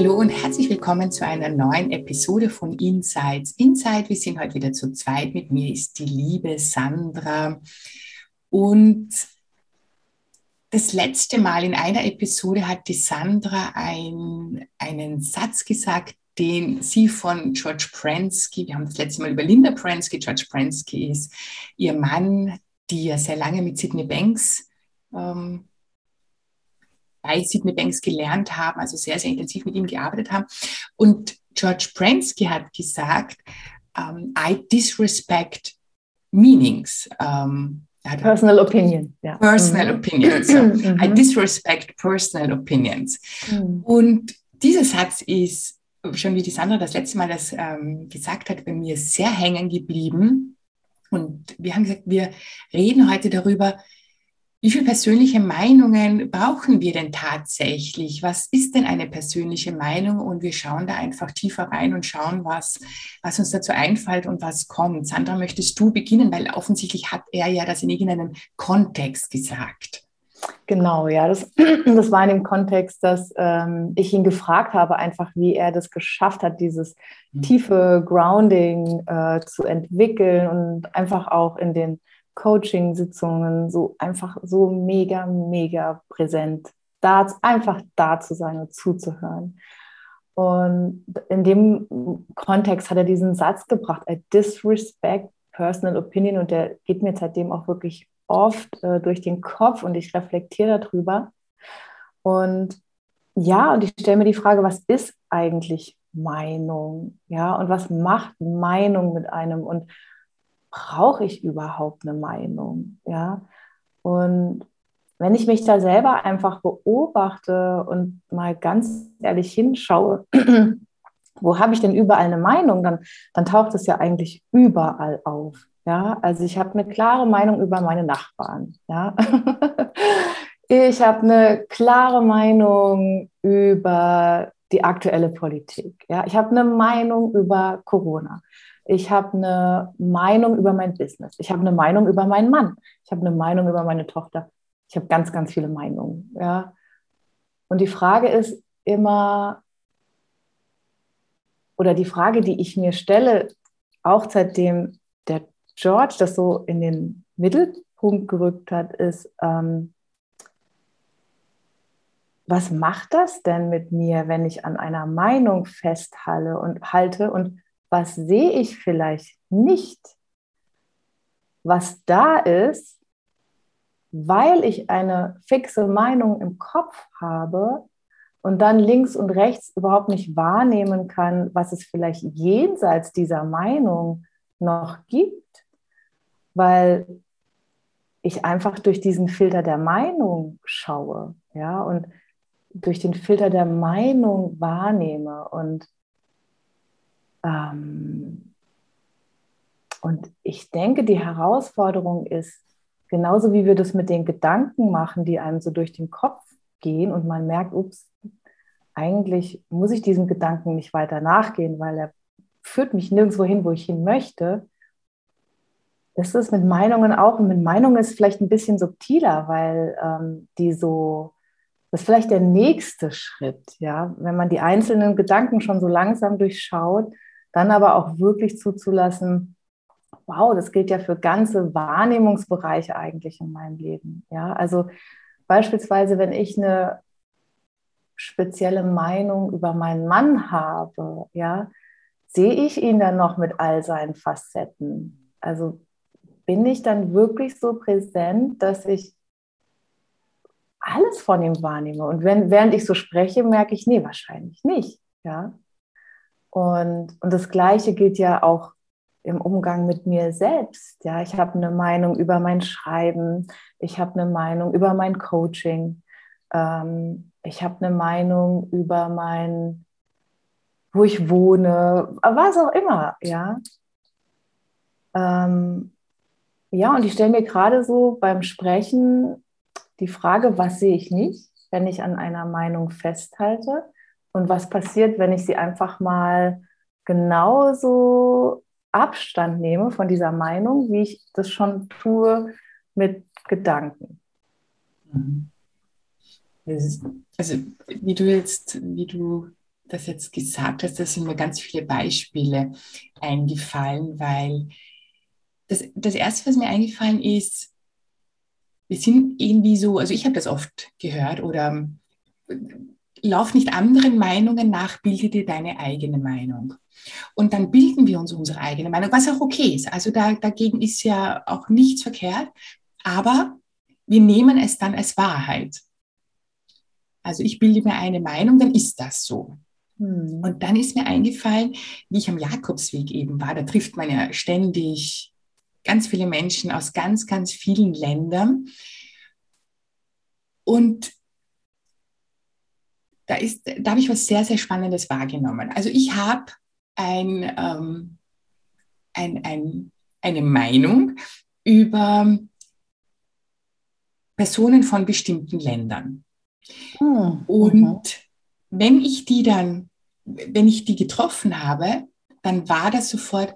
Hallo und herzlich willkommen zu einer neuen Episode von Insights. Inside, wir sind heute wieder zu zweit. Mit mir ist die liebe Sandra. Und das letzte Mal in einer Episode hat die Sandra ein, einen Satz gesagt, den sie von George Pransky, wir haben das letzte Mal über Linda Pransky, George Pransky ist ihr Mann, die ja sehr lange mit Sidney Banks ähm, bei Sidney Banks gelernt haben, also sehr, sehr intensiv mit ihm gearbeitet haben. Und George Pransky hat gesagt, um, ähm, I disrespect meanings. Um, ähm, personal opinion. Ja. Personal mhm. opinions. So. I mhm. disrespect personal opinions. Mhm. Und dieser Satz ist, schon wie die Sandra das letzte Mal das ähm, gesagt hat, bei mir sehr hängen geblieben. Und wir haben gesagt, wir reden heute darüber, wie viele persönliche Meinungen brauchen wir denn tatsächlich? Was ist denn eine persönliche Meinung? Und wir schauen da einfach tiefer rein und schauen, was, was uns dazu einfällt und was kommt. Sandra, möchtest du beginnen? Weil offensichtlich hat er ja das in irgendeinem Kontext gesagt. Genau, ja, das, das war in dem Kontext, dass ähm, ich ihn gefragt habe, einfach wie er das geschafft hat, dieses mhm. tiefe Grounding äh, zu entwickeln und einfach auch in den Coaching-Sitzungen so einfach so mega, mega präsent, da, einfach da zu sein und zuzuhören. Und in dem Kontext hat er diesen Satz gebracht, I disrespect personal opinion und der geht mir seitdem auch wirklich oft äh, durch den Kopf und ich reflektiere darüber. Und ja, und ich stelle mir die Frage, was ist eigentlich Meinung? Ja, und was macht Meinung mit einem? Und brauche ich überhaupt eine Meinung? Ja, und wenn ich mich da selber einfach beobachte und mal ganz ehrlich hinschaue, wo habe ich denn überall eine Meinung, dann, dann taucht es ja eigentlich überall auf. Ja, also ich habe eine klare Meinung über meine Nachbarn. Ja, ich habe eine klare Meinung über die aktuelle Politik. Ja, ich habe eine Meinung über Corona ich habe eine Meinung über mein Business, ich habe eine Meinung über meinen Mann, ich habe eine Meinung über meine Tochter. Ich habe ganz, ganz viele Meinungen. Ja. Und die Frage ist immer, oder die Frage, die ich mir stelle, auch seitdem der George das so in den Mittelpunkt gerückt hat, ist, ähm, was macht das denn mit mir, wenn ich an einer Meinung festhalte und halte und was sehe ich vielleicht nicht, was da ist, weil ich eine fixe Meinung im Kopf habe und dann links und rechts überhaupt nicht wahrnehmen kann, was es vielleicht jenseits dieser Meinung noch gibt, weil ich einfach durch diesen Filter der Meinung schaue, ja, und durch den Filter der Meinung wahrnehme und ähm, und ich denke, die Herausforderung ist, genauso wie wir das mit den Gedanken machen, die einem so durch den Kopf gehen und man merkt, ups, eigentlich muss ich diesem Gedanken nicht weiter nachgehen, weil er führt mich nirgendwo hin, wo ich hin möchte. Das ist mit Meinungen auch. Und mit Meinungen ist vielleicht ein bisschen subtiler, weil ähm, die so das ist vielleicht der nächste Schritt, ja, wenn man die einzelnen Gedanken schon so langsam durchschaut, dann aber auch wirklich zuzulassen, wow, das gilt ja für ganze Wahrnehmungsbereiche eigentlich in meinem Leben. Ja, also beispielsweise, wenn ich eine spezielle Meinung über meinen Mann habe, ja, sehe ich ihn dann noch mit all seinen Facetten? Also bin ich dann wirklich so präsent, dass ich alles von ihm wahrnehme? Und wenn, während ich so spreche, merke ich, nee, wahrscheinlich nicht. Ja, und, und das Gleiche gilt ja auch im Umgang mit mir selbst. Ja, ich habe eine Meinung über mein Schreiben, ich habe eine Meinung über mein Coaching, ähm, ich habe eine Meinung über mein wo ich wohne, was auch immer, ja. Ähm, ja, und ich stelle mir gerade so beim Sprechen die Frage, was sehe ich nicht, wenn ich an einer Meinung festhalte und was passiert, wenn ich sie einfach mal genauso Abstand nehme von dieser Meinung, wie ich das schon tue mit Gedanken. Mhm. Also wie du jetzt, wie du das jetzt gesagt hast, da sind mir ganz viele Beispiele eingefallen, weil das, das Erste, was mir eingefallen ist, wir sind irgendwie so, also ich habe das oft gehört oder lauf nicht anderen Meinungen nach, bilde dir deine eigene Meinung. Und dann bilden wir uns unsere eigene Meinung, was auch okay ist. Also da, dagegen ist ja auch nichts verkehrt, aber wir nehmen es dann als Wahrheit. Also ich bilde mir eine Meinung, dann ist das so. Hm. Und dann ist mir eingefallen, wie ich am Jakobsweg eben war, da trifft man ja ständig ganz viele Menschen aus ganz, ganz vielen Ländern. Und ist, da habe ich was sehr, sehr Spannendes wahrgenommen. Also ich habe ein, ähm, ein, ein, eine Meinung über Personen von bestimmten Ländern. Mhm. Und wenn ich die dann, wenn ich die getroffen habe, dann war das sofort,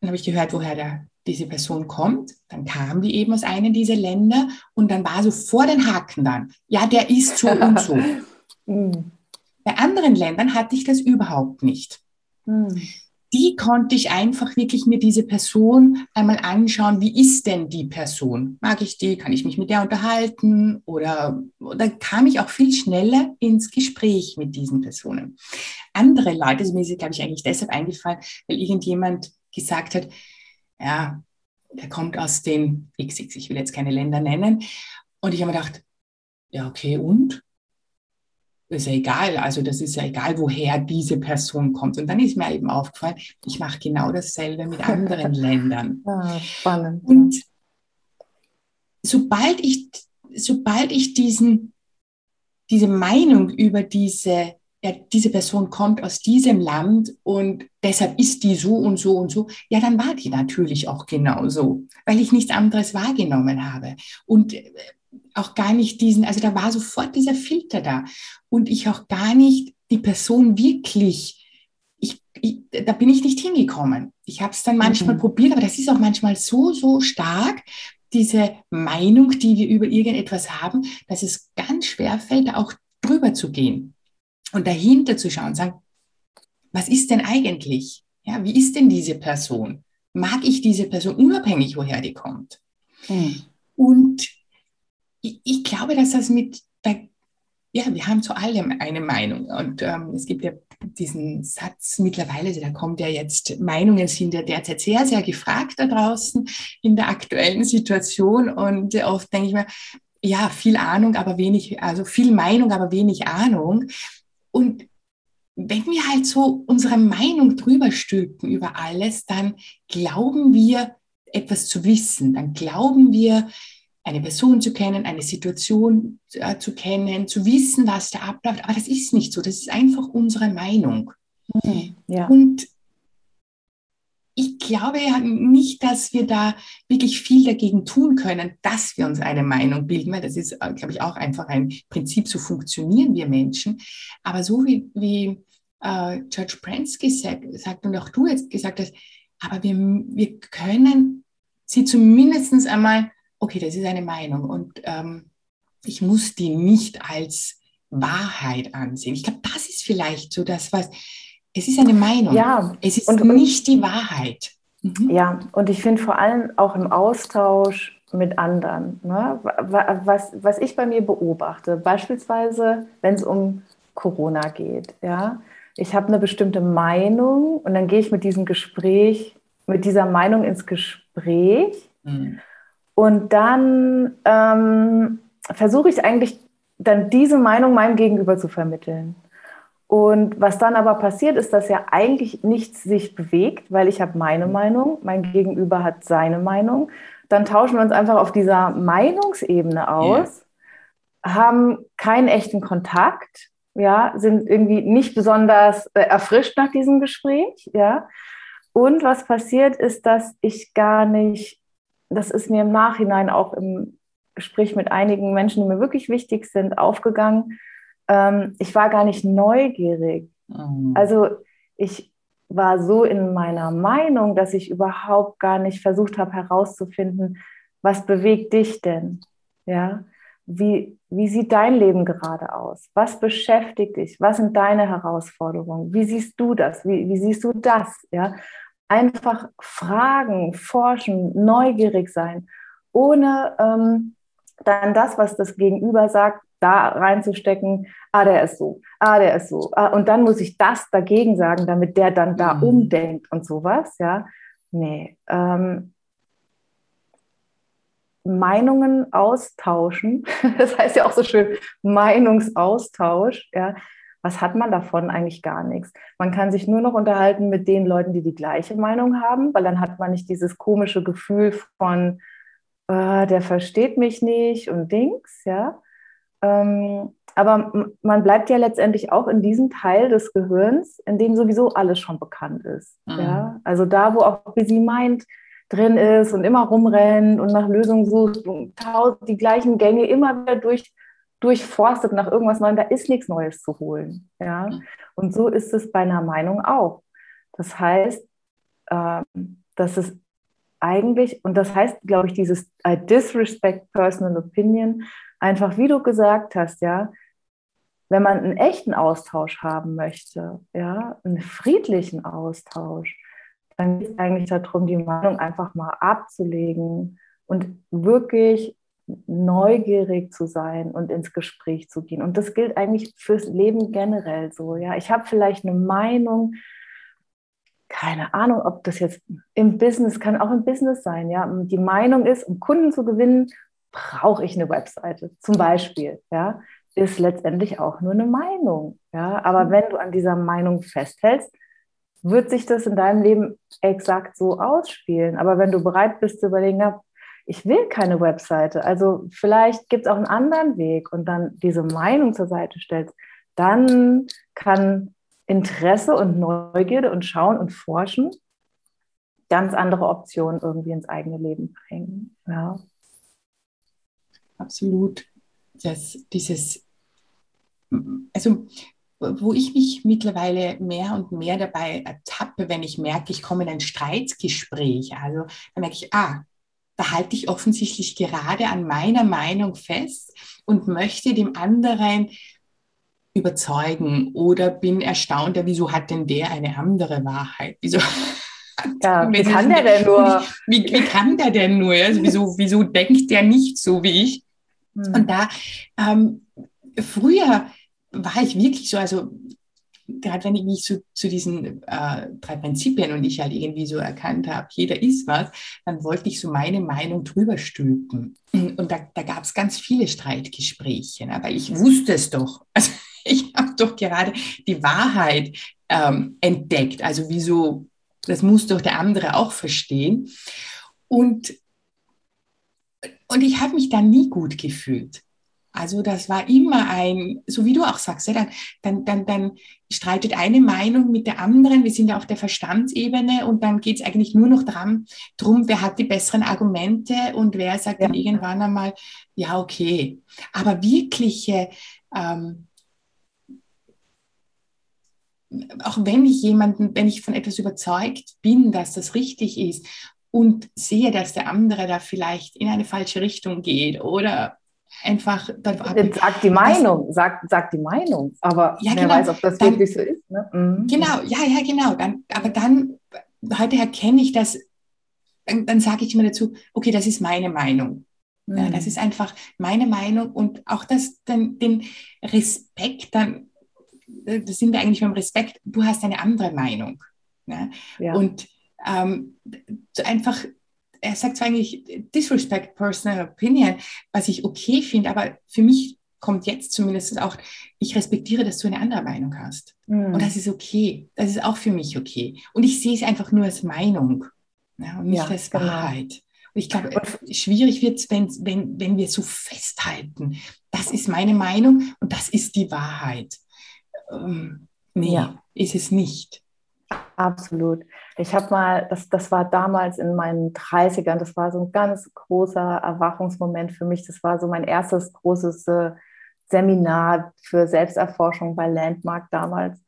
dann habe ich gehört, woher der, diese Person kommt. Dann kam die eben aus einem dieser Länder und dann war so vor den Haken dann, ja, der ist so und so. Bei anderen Ländern hatte ich das überhaupt nicht. Mhm. Die konnte ich einfach wirklich mir diese Person einmal anschauen. Wie ist denn die Person? Mag ich die? Kann ich mich mit der unterhalten? Oder, oder kam ich auch viel schneller ins Gespräch mit diesen Personen. Andere Leute, also mir ist, glaube ich, eigentlich deshalb eingefallen, weil irgendjemand gesagt hat, ja, der kommt aus den XX, ich will jetzt keine Länder nennen. Und ich habe mir gedacht, ja, okay, und? Ist ja egal, also das ist ja egal, woher diese Person kommt. Und dann ist mir eben aufgefallen, ich mache genau dasselbe mit anderen Ländern. Ah, spannend. Und sobald ich, sobald ich diesen, diese Meinung über diese, ja, diese Person kommt aus diesem Land und deshalb ist die so und so und so, ja, dann war die natürlich auch genau so, weil ich nichts anderes wahrgenommen habe. Und auch gar nicht diesen, also da war sofort dieser Filter da und ich auch gar nicht die Person wirklich, ich, ich da bin ich nicht hingekommen. Ich habe es dann manchmal mhm. probiert, aber das ist auch manchmal so, so stark, diese Meinung, die wir über irgendetwas haben, dass es ganz schwer fällt, da auch drüber zu gehen und dahinter zu schauen und sagen, was ist denn eigentlich? Ja, wie ist denn diese Person? Mag ich diese Person unabhängig, woher die kommt? Mhm. Und ich, ich glaube, dass das mit der ja, wir haben zu allem eine Meinung. Und ähm, es gibt ja diesen Satz mittlerweile, da kommt ja jetzt, Meinungen sind ja derzeit sehr, sehr gefragt da draußen in der aktuellen Situation. Und oft denke ich mir, ja, viel Ahnung, aber wenig, also viel Meinung, aber wenig Ahnung. Und wenn wir halt so unsere Meinung drüber stülpen über alles, dann glauben wir, etwas zu wissen. Dann glauben wir, eine Person zu kennen, eine Situation äh, zu kennen, zu wissen, was da abläuft. Aber das ist nicht so. Das ist einfach unsere Meinung. Mhm, ja. Und ich glaube ja nicht, dass wir da wirklich viel dagegen tun können, dass wir uns eine Meinung bilden, weil das ist, äh, glaube ich, auch einfach ein Prinzip, so funktionieren wir Menschen. Aber so wie, wie äh, George Pransky sagt, sagt und auch du jetzt gesagt hast, aber wir, wir können sie zumindest einmal okay, das ist eine Meinung und ähm, ich muss die nicht als Wahrheit ansehen. Ich glaube, das ist vielleicht so das, was, es ist eine Meinung. Ja. Es ist und, nicht die Wahrheit. Mhm. Ja, und ich finde vor allem auch im Austausch mit anderen, ne, was, was ich bei mir beobachte, beispielsweise, wenn es um Corona geht, ja, ich habe eine bestimmte Meinung und dann gehe ich mit diesem Gespräch, mit dieser Meinung ins Gespräch. Mhm. Und dann ähm, versuche ich eigentlich dann diese Meinung meinem Gegenüber zu vermitteln. Und was dann aber passiert, ist, dass ja eigentlich nichts sich bewegt, weil ich habe meine Meinung, mein Gegenüber hat seine Meinung. Dann tauschen wir uns einfach auf dieser Meinungsebene aus, yeah. haben keinen echten Kontakt, ja, sind irgendwie nicht besonders äh, erfrischt nach diesem Gespräch, ja. Und was passiert ist, dass ich gar nicht, das ist mir im Nachhinein auch im Gespräch mit einigen Menschen, die mir wirklich wichtig sind, aufgegangen. Ähm, ich war gar nicht neugierig. Mhm. Also ich war so in meiner Meinung, dass ich überhaupt gar nicht versucht habe herauszufinden, was bewegt dich denn? Ja, wie, wie sieht dein Leben gerade aus? Was beschäftigt dich? Was sind deine Herausforderungen? Wie siehst du das? Wie, wie siehst du das? Ja, einfach fragen, forschen, neugierig sein, ohne ähm, dann das, was das Gegenüber sagt, da reinzustecken, ah, der ist so, ah, der ist so. Ah, und dann muss ich das dagegen sagen, damit der dann da mhm. umdenkt und sowas, ja. Nee. Ähm, Meinungen austauschen, das heißt ja auch so schön Meinungsaustausch, ja. Was hat man davon? Eigentlich gar nichts. Man kann sich nur noch unterhalten mit den Leuten, die die gleiche Meinung haben, weil dann hat man nicht dieses komische Gefühl von, äh, der versteht mich nicht und Dings, ja. Ähm, aber man bleibt ja letztendlich auch in diesem Teil des Gehirns, in dem sowieso alles schon bekannt ist. Mhm. Ja? Also da, wo auch Busy Mind drin ist und immer rumrennt und nach Lösungen sucht und die gleichen Gänge immer wieder durch, durchforstet nach irgendwas Neuem, da ist nichts Neues zu holen. Ja? Mhm. Und so ist es bei einer Meinung auch. Das heißt, ähm, dass es eigentlich, und das heißt, glaube ich, dieses I disrespect personal opinion, einfach wie du gesagt hast, ja, wenn man einen echten Austausch haben möchte, ja, einen friedlichen Austausch, dann geht es eigentlich darum, die Meinung einfach mal abzulegen und wirklich neugierig zu sein und ins Gespräch zu gehen. Und das gilt eigentlich fürs Leben generell so. Ja, ich habe vielleicht eine Meinung, keine Ahnung, ob das jetzt im Business, kann auch im Business sein, ja. Die Meinung ist, um Kunden zu gewinnen, brauche ich eine Webseite, zum Beispiel, ja, ist letztendlich auch nur eine Meinung, ja. Aber mhm. wenn du an dieser Meinung festhältst, wird sich das in deinem Leben exakt so ausspielen. Aber wenn du bereit bist zu überlegen, ja, ich will keine Webseite, also vielleicht gibt es auch einen anderen Weg und dann diese Meinung zur Seite stellst, dann kann Interesse und Neugierde und Schauen und Forschen ganz andere Optionen irgendwie ins eigene Leben bringen. Ja. Absolut. Das, dieses, also wo ich mich mittlerweile mehr und mehr dabei ertappe, wenn ich merke, ich komme in ein Streitgespräch, also dann merke ich, ah, da halte ich offensichtlich gerade an meiner Meinung fest und möchte dem anderen überzeugen oder bin erstaunt, wieso hat denn der eine andere Wahrheit? Wieso? Ja, wie kann der denn nur? Wie, wie kann der denn nur? Also wieso, wieso denkt der nicht so wie ich? Mhm. Und da, ähm, früher war ich wirklich so, also gerade wenn ich mich so, zu diesen äh, drei Prinzipien und ich halt irgendwie so erkannt habe, jeder ist was, dann wollte ich so meine Meinung drüber stülpen. Und da, da gab es ganz viele Streitgespräche, aber ich wusste es doch. Also ich habe doch gerade die Wahrheit ähm, entdeckt. Also wieso, das muss doch der andere auch verstehen. Und, und ich habe mich da nie gut gefühlt. Also das war immer ein, so wie du auch sagst, dann, dann, dann, dann streitet eine Meinung mit der anderen. Wir sind ja auf der Verstandsebene und dann geht es eigentlich nur noch dran, drum, wer hat die besseren Argumente und wer sagt ja. dann irgendwann einmal, ja, okay. Aber wirkliche ähm, auch wenn ich jemanden, wenn ich von etwas überzeugt bin, dass das richtig ist und sehe, dass der andere da vielleicht in eine falsche Richtung geht oder einfach. Sag die Meinung, sag, sag die Meinung, aber ja, wer genau, weiß, ob das dann, wirklich so ist. Ne? Mhm. Genau, ja, ja, genau. Dann, aber dann, heute erkenne ich das, dann, dann sage ich immer dazu, okay, das ist meine Meinung. Mhm. Ja, das ist einfach meine Meinung und auch das, den, den Respekt dann da sind wir eigentlich beim Respekt, du hast eine andere Meinung. Ne? Ja. Und ähm, einfach, er sagt zwar eigentlich disrespect personal opinion, was ich okay finde, aber für mich kommt jetzt zumindest auch, ich respektiere, dass du eine andere Meinung hast. Mhm. Und das ist okay. Das ist auch für mich okay. Und ich sehe es einfach nur als Meinung ne? und nicht ja, als genau. Wahrheit. Genau. Und ich glaube, schwierig wird es, wenn, wenn, wenn wir so festhalten, das ist meine Meinung und das ist die Wahrheit. ähm, nee, ja. ist es nicht. Absolut. Ich habe mal, das, das war damals in meinen 30ern, das war so ein ganz großer Erwachungsmoment für mich. Das war so mein erstes großes äh, Seminar für Selbsterforschung bei Landmark damals.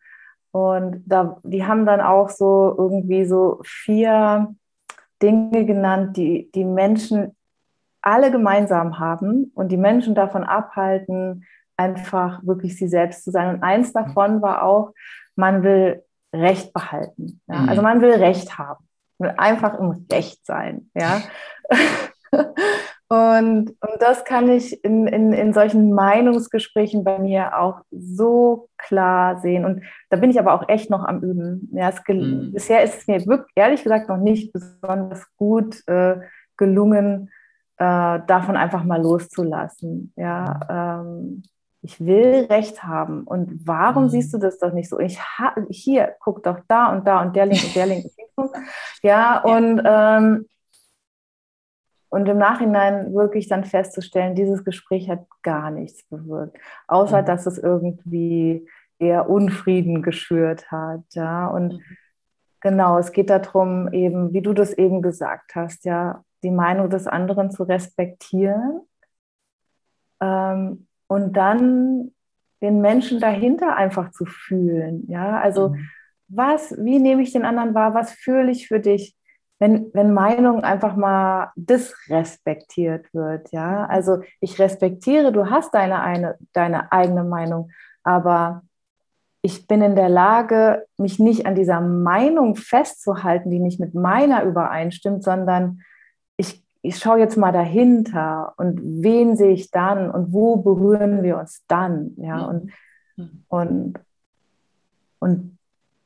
Und da, die haben dann auch so irgendwie so vier Dinge genannt, die die Menschen alle gemeinsam haben und die Menschen davon abhalten, einfach wirklich sie selbst zu sein. Und eins davon war auch, man will Recht behalten. Ja? Mhm. Also man will Recht haben, will einfach im Recht sein. Ja? und, und das kann ich in, in, in solchen Meinungsgesprächen bei mir auch so klar sehen. Und da bin ich aber auch echt noch am Üben. Ja, mhm. Bisher ist es mir wirklich, ehrlich gesagt noch nicht besonders gut äh, gelungen, äh, davon einfach mal loszulassen. Ja, ähm, ich will Recht haben. Und warum mhm. siehst du das doch nicht so? Ich hier, guck doch da und da und der Link und der Link. ja, und, ähm, und im Nachhinein wirklich dann festzustellen, dieses Gespräch hat gar nichts bewirkt, außer mhm. dass es irgendwie eher Unfrieden geschürt hat. Ja, und mhm. genau, es geht darum, eben, wie du das eben gesagt hast, ja, die Meinung des anderen zu respektieren. Ähm, und dann den Menschen dahinter einfach zu fühlen. Ja, also mhm. was, wie nehme ich den anderen wahr? Was fühle ich für dich? Wenn, wenn Meinung einfach mal disrespektiert wird, ja, also ich respektiere, du hast deine, eine, deine eigene Meinung, aber ich bin in der Lage, mich nicht an dieser Meinung festzuhalten, die nicht mit meiner übereinstimmt, sondern ich schaue jetzt mal dahinter und wen sehe ich dann und wo berühren wir uns dann, ja, und, und, und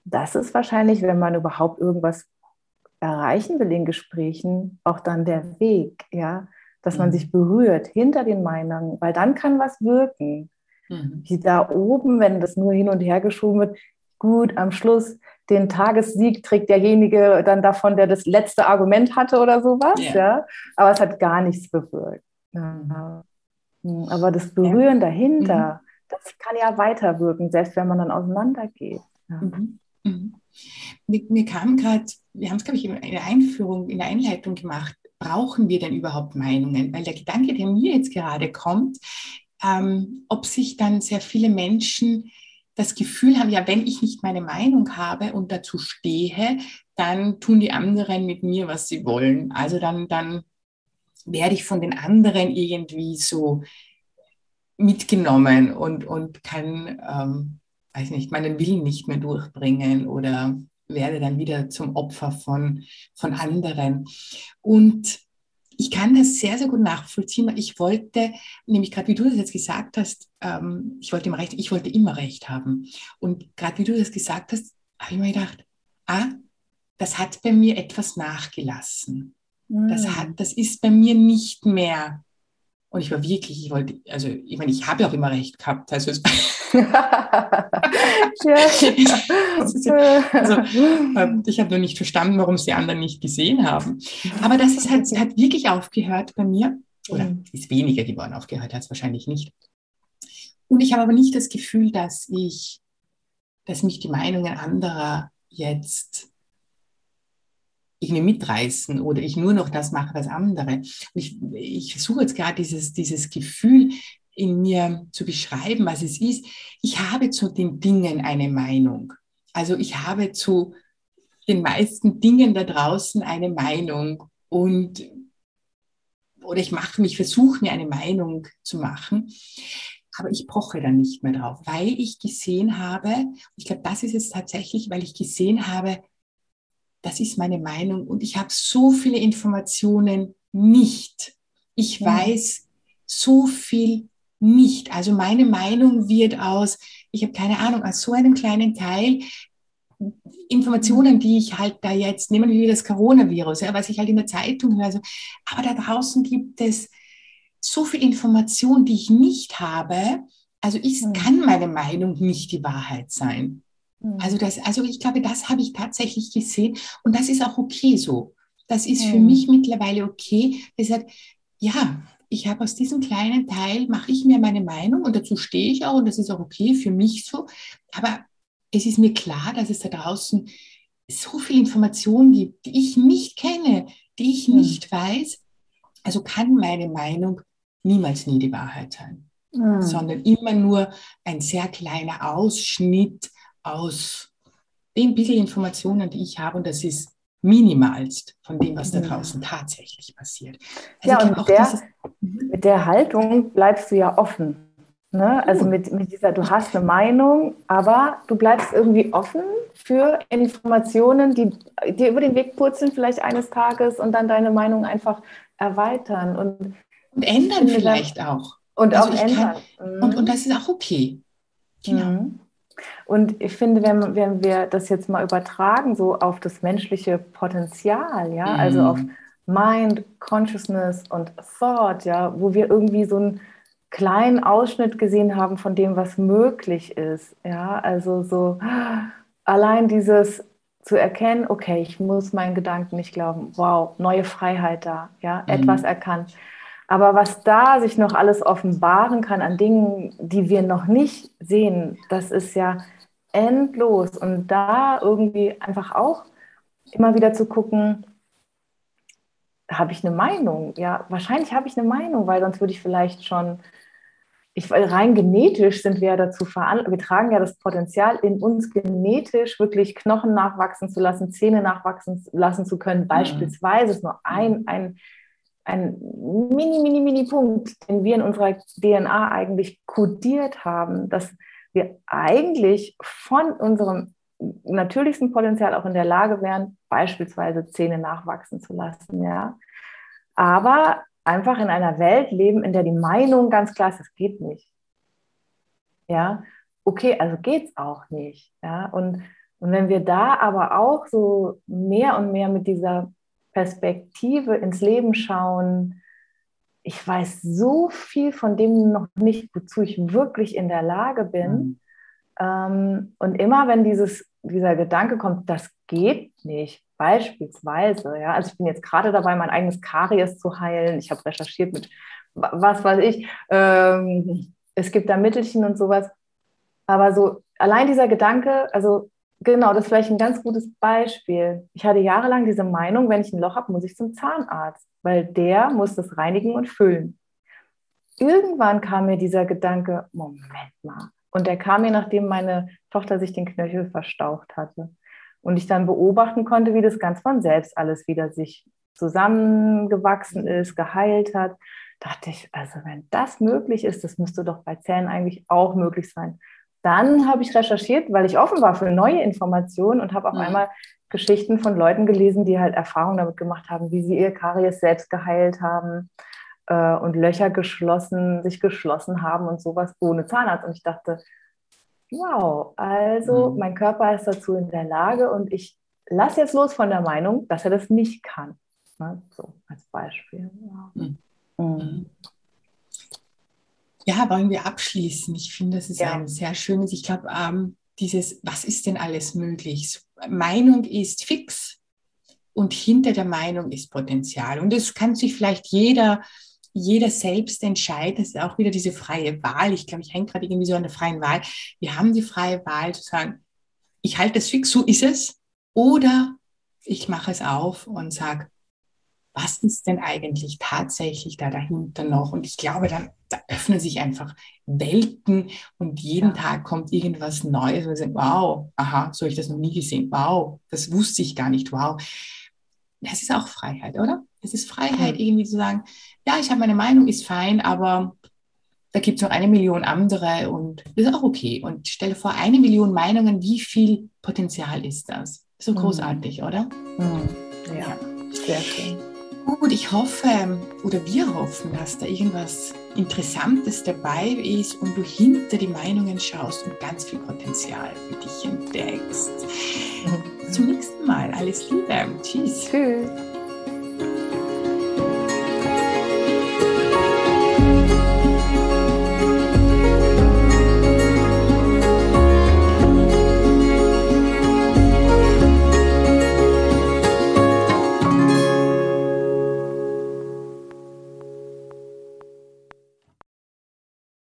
das ist wahrscheinlich, wenn man überhaupt irgendwas erreichen will in Gesprächen, auch dann der Weg, ja, dass man mhm. sich berührt hinter den Meinungen, weil dann kann was wirken. Mhm. Wie da oben, wenn das nur hin und her geschoben wird, gut, am Schluss den Tagessieg trägt derjenige dann davon, der das letzte Argument hatte oder sowas. Yeah. Ja? Aber es hat gar nichts bewirkt. Ja. Aber das Berühren ja. dahinter, mhm. das kann ja weiterwirken, selbst wenn man dann auseinandergeht. Ja. Mhm. Mhm. Mir, mir, kam gerade, wir haben es, glaube ich, in der Einführung, in der Einleitung gemacht, brauchen wir denn überhaupt Meinungen? Weil der Gedanke, der mir jetzt gerade kommt, ähm, ob sich dann sehr viele Menschen das Gefühl haben, ja, wenn ich nicht meine Meinung habe und dazu stehe, dann tun die anderen mit mir, was sie wollen. Also dann, dann werde ich von den anderen irgendwie so mitgenommen und, und kann, ähm, weiß nicht, meinen Willen nicht mehr durchbringen oder werde dann wieder zum Opfer von, von anderen. Und ich kann das sehr, sehr gut nachvollziehen, weil ich wollte, nämlich gerade wie du das jetzt gesagt hast, ähm, ich wollte immer recht, ich wollte immer recht haben. Und gerade wie du das gesagt hast, habe ich mir gedacht, ah, das hat bei mir etwas nachgelassen. Mm. Das, hat, das ist bei mir nicht mehr. Und ich war wirklich, ich wollte, also ich meine, ich habe ja auch immer recht gehabt. Also also, ähm, ich habe nur nicht verstanden, warum es die anderen nicht gesehen haben. Aber das ist halt, hat wirklich aufgehört bei mir. Oder mhm. ist weniger geworden, aufgehört hat es wahrscheinlich nicht. Und ich habe aber nicht das Gefühl, dass ich, dass mich die Meinungen anderer jetzt irgendwie mitreißen oder ich nur noch das mache, was andere. Und ich, ich versuche jetzt gerade dieses, dieses Gefühl in mir zu beschreiben, was es ist. Ich habe zu den Dingen eine Meinung. Also ich habe zu den meisten Dingen da draußen eine Meinung und oder ich mache mich, versuche mir eine Meinung zu machen, aber ich poche dann nicht mehr drauf, weil ich gesehen habe, ich glaube, das ist es tatsächlich, weil ich gesehen habe, das ist meine Meinung und ich habe so viele Informationen nicht. Ich weiß so viel nicht. Also meine Meinung wird aus, ich habe keine Ahnung, aus so einem kleinen Teil Informationen, die ich halt da jetzt, nehmen wir wie das Coronavirus, ja, was ich halt in der Zeitung höre. Also, aber da draußen gibt es so viel Information, die ich nicht habe. Also ich mhm. kann meine Meinung nicht die Wahrheit sein. Mhm. Also das, also ich glaube, das habe ich tatsächlich gesehen und das ist auch okay so. Das ist für mich mittlerweile okay. Deshalb, ja, ich habe aus diesem kleinen Teil, mache ich mir meine Meinung und dazu stehe ich auch und das ist auch okay für mich so. Aber es ist mir klar, dass es da draußen so viel Informationen gibt, die ich nicht kenne, die ich hm. nicht mhm. weiß. Also kann meine Meinung niemals nie die Wahrheit sein, mhm. sondern immer nur ein sehr kleiner Ausschnitt aus den bisschen Informationen, die ich habe. Und das ist minimalst von dem, was da mhm. draußen tatsächlich passiert. Also ja, und der, mit der Haltung bleibst du ja offen. Ne? Also mit, mit dieser, du hast eine Meinung, aber du bleibst irgendwie offen für Informationen, die dir über den Weg purzeln, vielleicht eines Tages und dann deine Meinung einfach erweitern und, und ändern vielleicht dann, auch. Und also auch ändern. Kann, und, und das ist auch okay. Genau. Mhm. Und ich finde, wenn, wenn wir das jetzt mal übertragen, so auf das menschliche Potenzial, ja, mhm. also auf Mind, Consciousness und Thought, ja, wo wir irgendwie so einen kleinen Ausschnitt gesehen haben von dem, was möglich ist, ja, also so allein dieses zu erkennen, okay, ich muss meinen Gedanken nicht glauben, wow, neue Freiheit da, ja, mhm. etwas erkannt. Aber was da sich noch alles offenbaren kann an Dingen, die wir noch nicht sehen, das ist ja endlos. Und da irgendwie einfach auch immer wieder zu gucken, habe ich eine Meinung? Ja, wahrscheinlich habe ich eine Meinung, weil sonst würde ich vielleicht schon, ich, rein genetisch sind wir ja dazu veranlagt, wir tragen ja das Potenzial in uns genetisch wirklich Knochen nachwachsen zu lassen, Zähne nachwachsen lassen zu können. Mhm. Beispielsweise ist nur ein, ein ein mini, mini, mini Punkt, den wir in unserer DNA eigentlich kodiert haben, dass wir eigentlich von unserem natürlichsten Potenzial auch in der Lage wären, beispielsweise Zähne nachwachsen zu lassen, ja. Aber einfach in einer Welt leben, in der die Meinung ganz klar ist, das geht nicht. Ja, okay, also geht es auch nicht. Ja, und, und wenn wir da aber auch so mehr und mehr mit dieser Perspektive ins Leben schauen. Ich weiß so viel von dem noch nicht, wozu ich wirklich in der Lage bin. Mhm. Ähm, und immer wenn dieses, dieser Gedanke kommt, das geht nicht, beispielsweise, ja, also ich bin jetzt gerade dabei, mein eigenes Karies zu heilen. Ich habe recherchiert mit was weiß ich. Ähm, es gibt da Mittelchen und sowas. Aber so allein dieser Gedanke, also Genau, das ist vielleicht ein ganz gutes Beispiel. Ich hatte jahrelang diese Meinung, wenn ich ein Loch habe, muss ich zum Zahnarzt, weil der muss das reinigen und füllen. Irgendwann kam mir dieser Gedanke, Moment mal. Und der kam mir, nachdem meine Tochter sich den Knöchel verstaucht hatte. Und ich dann beobachten konnte, wie das ganz von selbst alles wieder sich zusammengewachsen ist, geheilt hat. Dachte ich, also wenn das möglich ist, das müsste doch bei Zähnen eigentlich auch möglich sein. Dann habe ich recherchiert, weil ich offen war für neue Informationen und habe auf mhm. einmal Geschichten von Leuten gelesen, die halt Erfahrungen damit gemacht haben, wie sie ihr Karies selbst geheilt haben äh, und Löcher geschlossen, sich geschlossen haben und sowas ohne Zahnarzt. Und ich dachte, wow, also mhm. mein Körper ist dazu in der Lage und ich lasse jetzt los von der Meinung, dass er das nicht kann. Ne? So als Beispiel. Ja. Mhm. Ja, wollen wir abschließen? Ich finde, das ist ja. ein sehr schönes, ich glaube, ähm, dieses, was ist denn alles möglich? Meinung ist fix und hinter der Meinung ist Potenzial. Und das kann sich vielleicht jeder, jeder selbst entscheiden. Das ist auch wieder diese freie Wahl. Ich glaube, ich hänge gerade irgendwie so an der freien Wahl. Wir haben die freie Wahl zu sagen, ich halte es fix, so ist es. Oder ich mache es auf und sage, was ist denn eigentlich tatsächlich da dahinter noch? Und ich glaube, dann da öffnen sich einfach Welten und jeden ja. Tag kommt irgendwas Neues und sagt, wow, aha, so habe ich das noch nie gesehen. Wow, das wusste ich gar nicht. Wow. Das ist auch Freiheit, oder? Es ist Freiheit, ja. irgendwie zu sagen, ja, ich habe meine Meinung, ist fein, aber da gibt es noch eine Million andere und das ist auch okay. Und stelle vor, eine Million Meinungen, wie viel Potenzial ist das? So mhm. großartig, oder? Mhm. Ja, ja, sehr schön. Gut, ich hoffe oder wir hoffen, dass da irgendwas Interessantes dabei ist und du hinter die Meinungen schaust und ganz viel Potenzial für dich entdeckst. Mhm. Zum nächsten Mal. Alles Liebe. Tschüss. Tschüss.